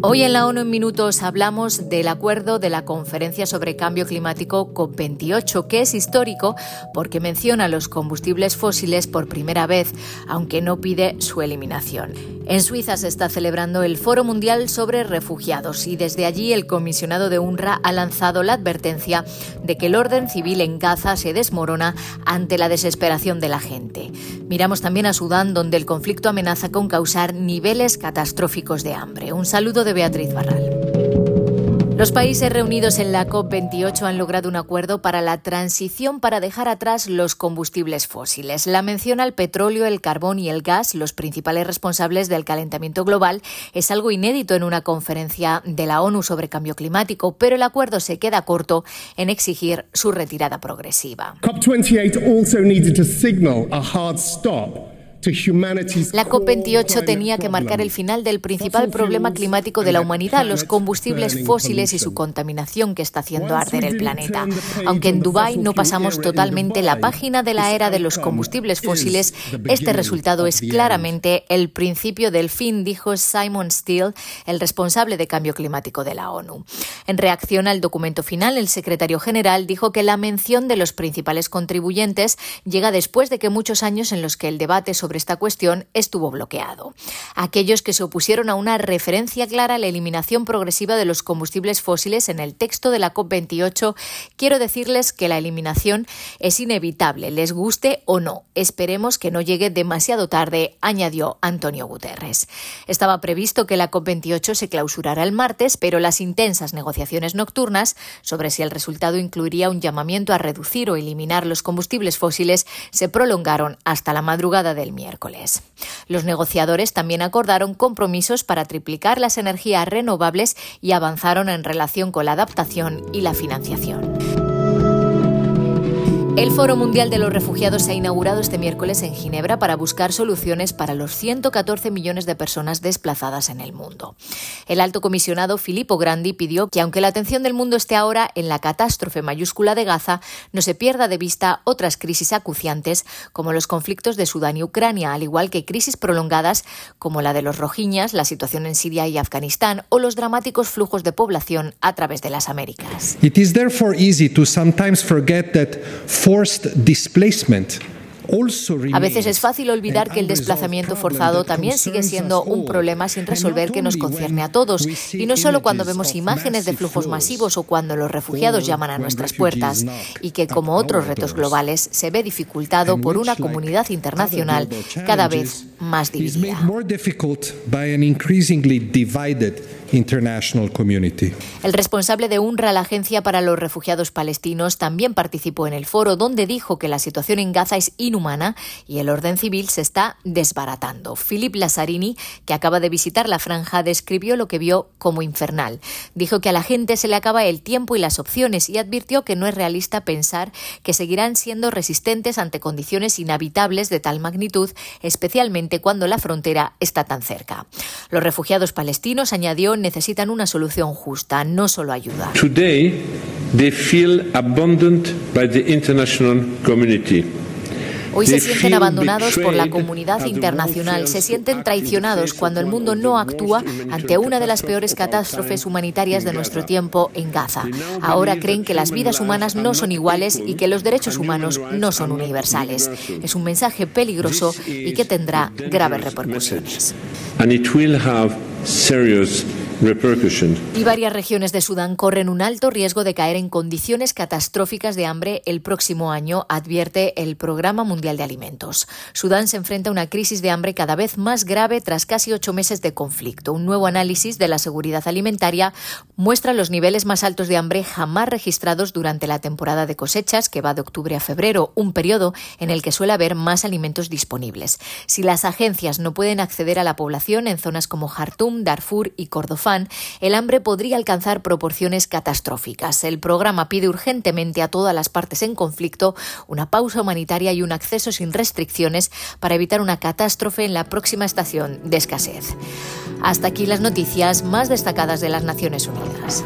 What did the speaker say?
Hoy en la ONU en Minutos hablamos del acuerdo de la Conferencia sobre Cambio Climático COP28, que es histórico porque menciona los combustibles fósiles por primera vez, aunque no pide su eliminación. En Suiza se está celebrando el Foro Mundial sobre Refugiados y desde allí el comisionado de UNRWA ha lanzado la advertencia de que el orden civil en Gaza se desmorona ante la desesperación de la gente. Miramos también a Sudán, donde el conflicto amenaza con causar niveles catastróficos de hambre. Un saludo de Beatriz Barral. Los países reunidos en la COP28 han logrado un acuerdo para la transición para dejar atrás los combustibles fósiles. La mención al petróleo, el carbón y el gas, los principales responsables del calentamiento global, es algo inédito en una conferencia de la ONU sobre cambio climático, pero el acuerdo se queda corto en exigir su retirada progresiva. COP28 also needed to signal a hard stop la COP28 tenía que marcar el final del principal problema climático de la humanidad, los combustibles fósiles y su contaminación que está haciendo arder el planeta. Aunque en Dubái no pasamos totalmente la página de la era de los combustibles fósiles, este resultado es claramente el principio del fin, dijo Simon Steele, el responsable de cambio climático de la ONU. En reacción al documento final, el secretario general dijo que la mención de los principales contribuyentes llega después de que muchos años en los que el debate sobre esta cuestión estuvo bloqueado. Aquellos que se opusieron a una referencia clara a la eliminación progresiva de los combustibles fósiles en el texto de la COP28, quiero decirles que la eliminación es inevitable, les guste o no. Esperemos que no llegue demasiado tarde, añadió Antonio Guterres. Estaba previsto que la COP28 se clausurara el martes, pero las intensas negociaciones nocturnas sobre si el resultado incluiría un llamamiento a reducir o eliminar los combustibles fósiles se prolongaron hasta la madrugada del miércoles. Los negociadores también acordaron compromisos para triplicar las energías renovables y avanzaron en relación con la adaptación y la financiación. El Foro Mundial de los Refugiados se ha inaugurado este miércoles en Ginebra para buscar soluciones para los 114 millones de personas desplazadas en el mundo. El alto comisionado Filippo Grandi pidió que, aunque la atención del mundo esté ahora en la catástrofe mayúscula de Gaza, no se pierda de vista otras crisis acuciantes como los conflictos de Sudán y Ucrania, al igual que crisis prolongadas como la de los rojiñas, la situación en Siria y Afganistán o los dramáticos flujos de población a través de las Américas. It is therefore easy to sometimes forget that a veces es fácil olvidar que el desplazamiento forzado también sigue siendo un problema sin resolver que nos concierne a todos, y no solo cuando vemos imágenes de flujos masivos o cuando los refugiados llaman a nuestras puertas, y que como otros retos globales se ve dificultado por una comunidad internacional cada vez más dividida. El responsable de UNRWA, la Agencia para los Refugiados Palestinos, también participó en el foro donde dijo que la situación en Gaza es inhumana y el orden civil se está desbaratando. Philip Lazzarini, que acaba de visitar la franja, describió lo que vio como infernal. Dijo que a la gente se le acaba el tiempo y las opciones y advirtió que no es realista pensar que seguirán siendo resistentes ante condiciones inhabitables de tal magnitud, especialmente cuando la frontera está tan cerca. Los refugiados palestinos, añadió, necesitan una solución justa, no solo ayuda. Today, they feel abandoned by the international community. Hoy se sienten abandonados por la comunidad internacional, se sienten traicionados cuando el mundo no actúa ante una de las peores catástrofes humanitarias de nuestro tiempo en Gaza. Ahora creen que las vidas humanas no son iguales y que los derechos humanos no son universales. Es un mensaje peligroso y que tendrá graves repercusiones. Y varias regiones de Sudán corren un alto riesgo de caer en condiciones catastróficas de hambre el próximo año, advierte el Programa Mundial de Alimentos. Sudán se enfrenta a una crisis de hambre cada vez más grave tras casi ocho meses de conflicto. Un nuevo análisis de la seguridad alimentaria muestra los niveles más altos de hambre jamás registrados durante la temporada de cosechas, que va de octubre a febrero, un periodo en el que suele haber más alimentos disponibles. Si las agencias no pueden acceder a la población en zonas como Jartum, Darfur y El hambre podría alcanzar proporciones catastróficas. El programa pide urgentemente a todas las partes en conflicto una pausa humanitaria y un acceso sin restricciones para evitar una catástrofe en la próxima estación de escasez. Hasta aquí las noticias más destacadas de las Naciones Unidas.